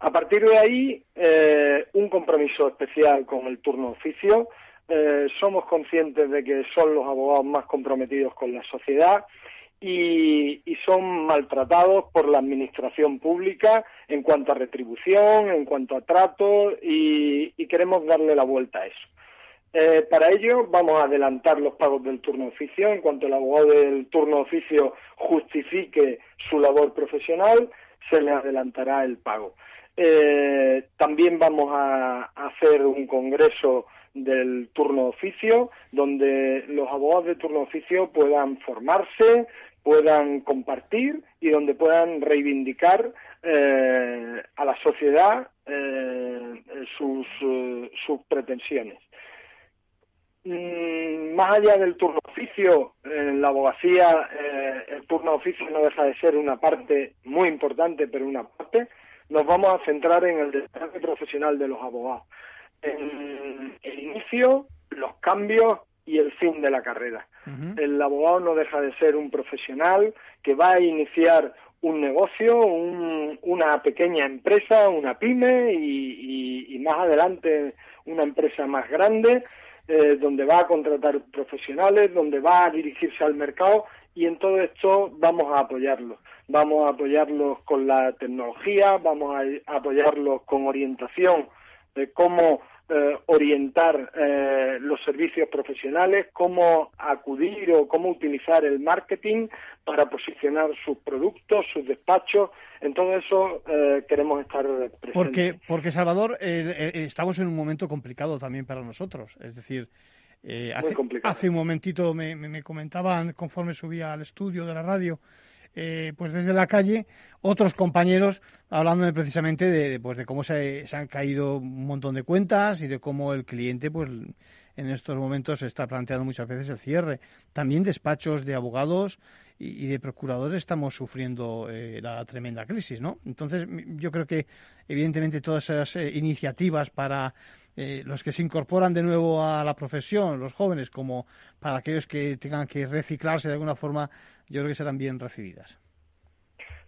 A partir de ahí, eh, un compromiso especial con el turno oficio. Eh, somos conscientes de que son los abogados más comprometidos con la sociedad y, son maltratados por la administración pública en cuanto a retribución, en cuanto a trato y queremos darle la vuelta a eso. Eh, para ello vamos a adelantar los pagos del turno oficio. En cuanto el abogado del turno oficio justifique su labor profesional, se le adelantará el pago. Eh, también vamos a, hacer un congreso del turno oficio, donde los abogados de turno oficio puedan formarse, puedan compartir y donde puedan reivindicar eh, a la sociedad sus pretensiones. Mm, más allá del turno oficio, en la abogacía eh, el turno oficio no deja de ser una parte muy importante, pero una parte, nos vamos a centrar en el desarrollo profesional de los abogados. En el inicio, los cambios y el fin de la carrera. El abogado no deja de ser un profesional que va a iniciar un negocio, una pequeña empresa, una pyme y, más adelante una empresa más grande, eh, donde va a contratar profesionales, donde va a dirigirse al mercado y en todo esto vamos a apoyarlos. Vamos a apoyarlos con la tecnología, vamos a apoyarlos con orientación de cómo eh, orientar eh, los servicios profesionales, cómo acudir o cómo utilizar el marketing para posicionar sus productos, sus despachos. En todo eso eh, queremos estar presentes. Porque, porque Salvador, estamos en un momento complicado también para nosotros. Es decir, hace, hace, un momentito me, me, comentaban, conforme subía al estudio de la radio, eh, pues desde la calle otros compañeros hablando precisamente de, pues de cómo se, han caído un montón de cuentas y de cómo el cliente pues en estos momentos se está planteando muchas veces el cierre. También despachos de abogados y, de procuradores estamos sufriendo eh, la tremenda crisis, ¿no? Entonces yo creo que evidentemente todas esas eh, iniciativas para los que se incorporan de nuevo a la profesión, los jóvenes, como para aquellos que tengan que reciclarse de alguna forma yo creo que serán bien recibidas.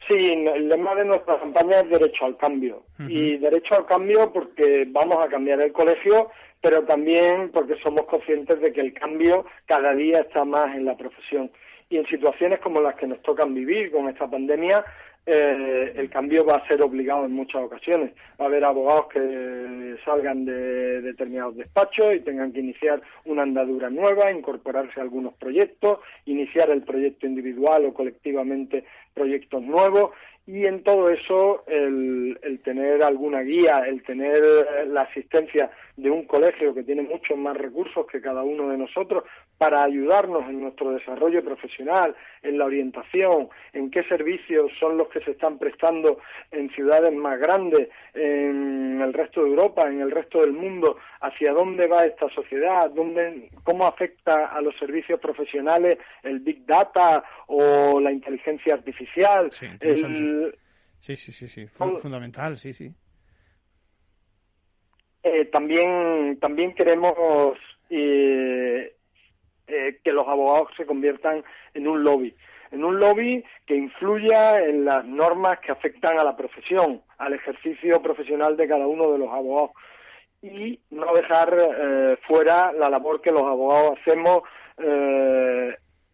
Sí, el lema de nuestra campaña es derecho al cambio. Y derecho al cambio porque vamos a cambiar el colegio, pero también porque somos conscientes de que el cambio cada día está más en la profesión. Y en situaciones como las que nos tocan vivir con esta pandemia, eh, el cambio va a ser obligado en muchas ocasiones. Va a haber abogados que salgan de determinados despachos y tengan que iniciar una andadura nueva, incorporarse a algunos proyectos, iniciar el proyecto individual o colectivamente proyectos nuevos y en todo eso el, tener alguna guía, el tener la asistencia de un colegio que tiene muchos más recursos que cada uno de nosotros para ayudarnos en nuestro desarrollo profesional, en la orientación, en qué servicios son los que se están prestando en ciudades más grandes, en el resto de Europa, en el resto del mundo, hacia dónde va esta sociedad, dónde, cómo afecta a los servicios profesionales el Big Data o la inteligencia artificial. Sí, sí, sí, sí, fundamental, sí, sí. Eh, también, también queremos eh, eh, que los abogados se conviertan en un lobby, en un lobby que influya en las normas que afectan a la profesión, al ejercicio profesional de cada uno de los abogados. Y no dejar fuera la labor que los abogados hacemos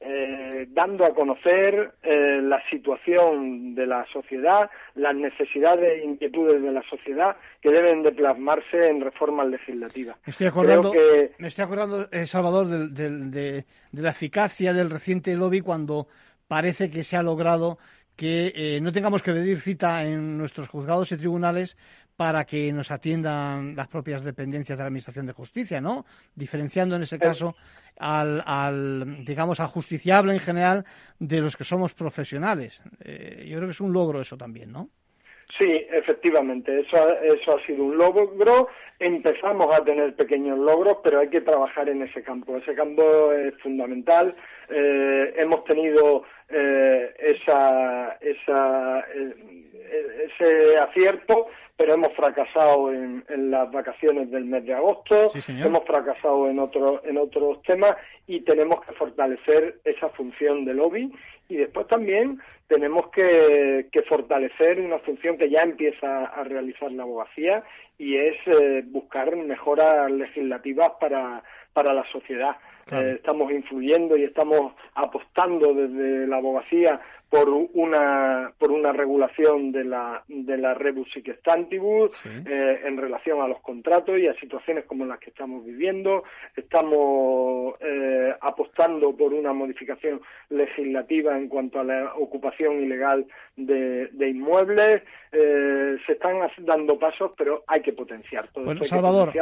eh, dando a conocer eh, la situación de la sociedad, las necesidades e inquietudes de la sociedad que deben de plasmarse en reformas legislativas. Me estoy acordando, me estoy acordando eh, Salvador, de, la eficacia del reciente lobby cuando parece que se ha logrado que no tengamos que pedir cita en nuestros juzgados y tribunales para que nos atiendan las propias dependencias de la Administración de Justicia, ¿no? Diferenciando en ese caso al, al digamos, al justiciable en general de los que somos profesionales. Eh, yo creo que es un logro eso también, ¿no? Sí, efectivamente, eso, eso ha sido un logro. Empezamos a tener pequeños logros, pero hay que trabajar en ese campo. Ese campo es fundamental. Eh, hemos tenido eh, esa, esa, ese acierto pero hemos fracasado en, las vacaciones del mes de agosto, hemos fracasado en, otros en otros temas y tenemos que fortalecer esa función de lobby y después también tenemos que, fortalecer una función que ya empieza a realizar la abogacía y es eh, buscar mejoras legislativas para, para la sociedad. Eh, estamos influyendo y estamos apostando desde la abogacía por una por una regulación de la de la rebus sic stantibus eh, en relación a los contratos y a situaciones como las que estamos viviendo. Estamos eh, apostando por una modificación legislativa en cuanto a la ocupación ilegal de, de inmuebles. Eh, se están dando pasos pero hay que potenciar todo esto Salvador,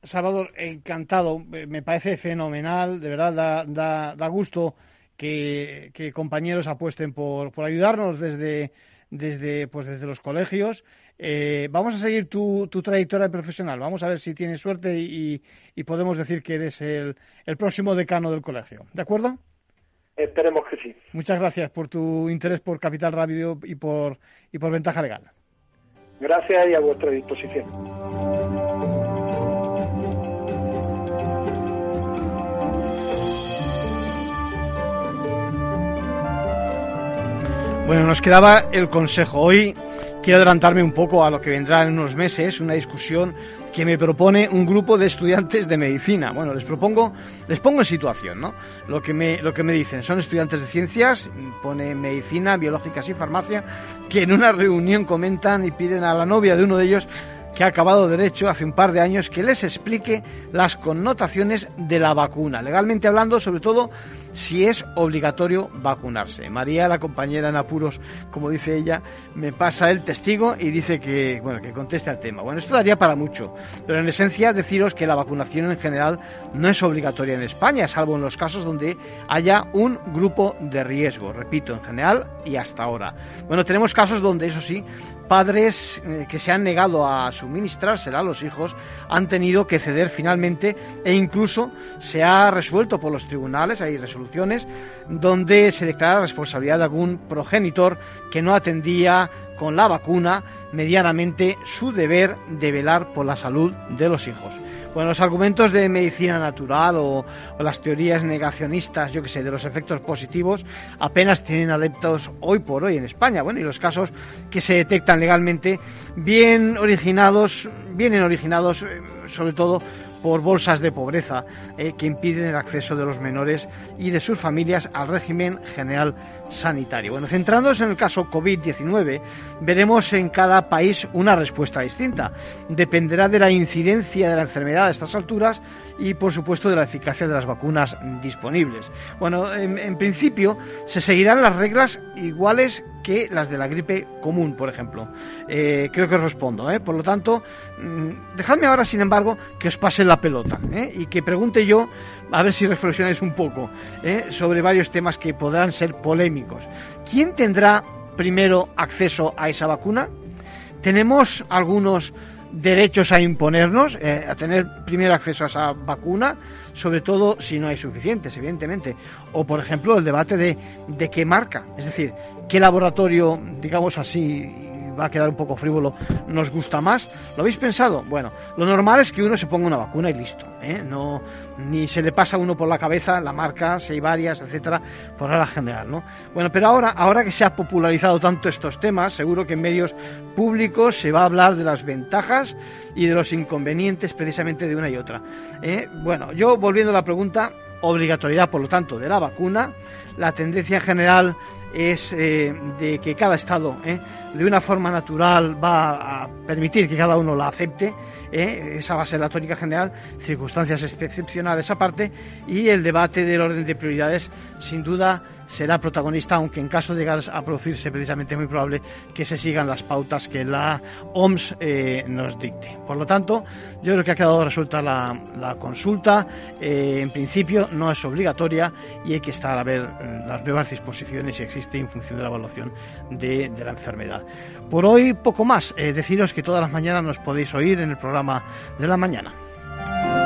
Salvador encantado me parece fenomenal de verdad da, da, da gusto que, compañeros apuesten por, por ayudarnos desde desde, pues desde los colegios. Eh, vamos a seguir tu, tu, trayectoria profesional. Vamos a ver si tienes suerte y, podemos decir que eres el, el próximo decano del colegio. ¿De acuerdo? Esperemos que sí. Muchas gracias por tu interés por Capital Radio y por, y por Ventaja Legal. Gracias y a vuestra disposición. Bueno, nos quedaba el consejo. Hoy quiero adelantarme un poco a lo que vendrá en unos meses, una discusión que me propone un grupo de estudiantes de medicina. Bueno, les propongo, les pongo en situación, ¿no? Lo que me, lo que me dicen, son estudiantes de ciencias, pone medicina, biológicas y farmacia, que en una reunión comentan y piden a la novia de uno de ellos que ha acabado derecho hace un par de años que les explique las connotaciones de la vacuna, legalmente hablando, sobre todo si es obligatorio vacunarse. María, la compañera en apuros, como dice ella, me pasa el testigo y dice que, bueno, que conteste al tema. Bueno, esto daría para mucho, pero en esencia deciros que la vacunación en general no es obligatoria en España, salvo en los casos donde haya un grupo de riesgo, repito, en general y hasta ahora. Bueno, tenemos casos donde, eso sí, padres eh, que se han negado a suministrársela a los hijos han tenido que ceder finalmente e incluso se ha resuelto por los tribunales, hay resoluciones donde se declara la responsabilidad de algún progenitor que no atendía con la vacuna medianamente su deber de velar por la salud de los hijos. Bueno, los argumentos de medicina natural o, las teorías negacionistas, yo que sé, de los efectos positivos, apenas tienen adeptos hoy por hoy en España. Bueno, y los casos que se detectan legalmente, bien originados, vienen originados eh, sobre todo por bolsas de pobreza eh, que impiden el acceso de los menores y de sus familias al régimen general sanitario. Bueno, centrándonos en el caso COVID-19, veremos en cada país una respuesta distinta. Dependerá de la incidencia de la enfermedad a estas alturas y, por supuesto, de la eficacia de las vacunas disponibles. Bueno, en, principio se seguirán las reglas iguales que las de la gripe común, por ejemplo. Eh, creo que respondo. ¿eh? Por lo tanto, mm, dejadme ahora, sin embargo, que os pase la pelota ¿eh? y que pregunte yo a ver si reflexionáis un poco sobre varios temas que podrán ser polémicos. ¿Quién tendrá primero acceso a esa vacuna? ¿Tenemos algunos derechos a imponernos, a tener primero acceso a esa vacuna? Sobre todo si no hay suficientes, evidentemente. O, por ejemplo, el debate de, de qué marca. Es decir, qué laboratorio, digamos así, va a quedar un poco frívolo, nos gusta más. ¿Lo habéis pensado? Bueno, lo normal es que uno se ponga una vacuna y listo. ¿eh? No, ni se le pasa a uno por la cabeza la marca, si hay varias, etcétera, por la general, ¿no? Bueno, pero ahora, ahora que se ha popularizado tanto estos temas, seguro que en medios públicos se va a hablar de las ventajas y de los inconvenientes precisamente de una y otra. ¿eh? Bueno, yo volviendo a la pregunta, obligatoriedad, por lo tanto, de la vacuna, la tendencia general es eh, de que cada Estado, eh, de una forma natural, va a permitir que cada uno la acepte. Eh, esa va a ser la tónica general, circunstancias excepcionales aparte, y el debate del orden de prioridades, sin duda, será protagonista, aunque en caso de llegar a producirse, precisamente es muy probable que se sigan las pautas que la OMS nos dicte. Por lo tanto, yo creo que ha quedado resuelta la, consulta. en principio, no es obligatoria y hay que estar a ver mm, las nuevas disposiciones y existe en función de la evaluación de, la enfermedad. Por hoy poco más, eh, deciros que todas las mañanas nos podéis oír en el programa de la mañana.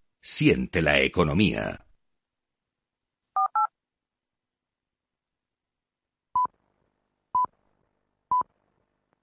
Siente la economía.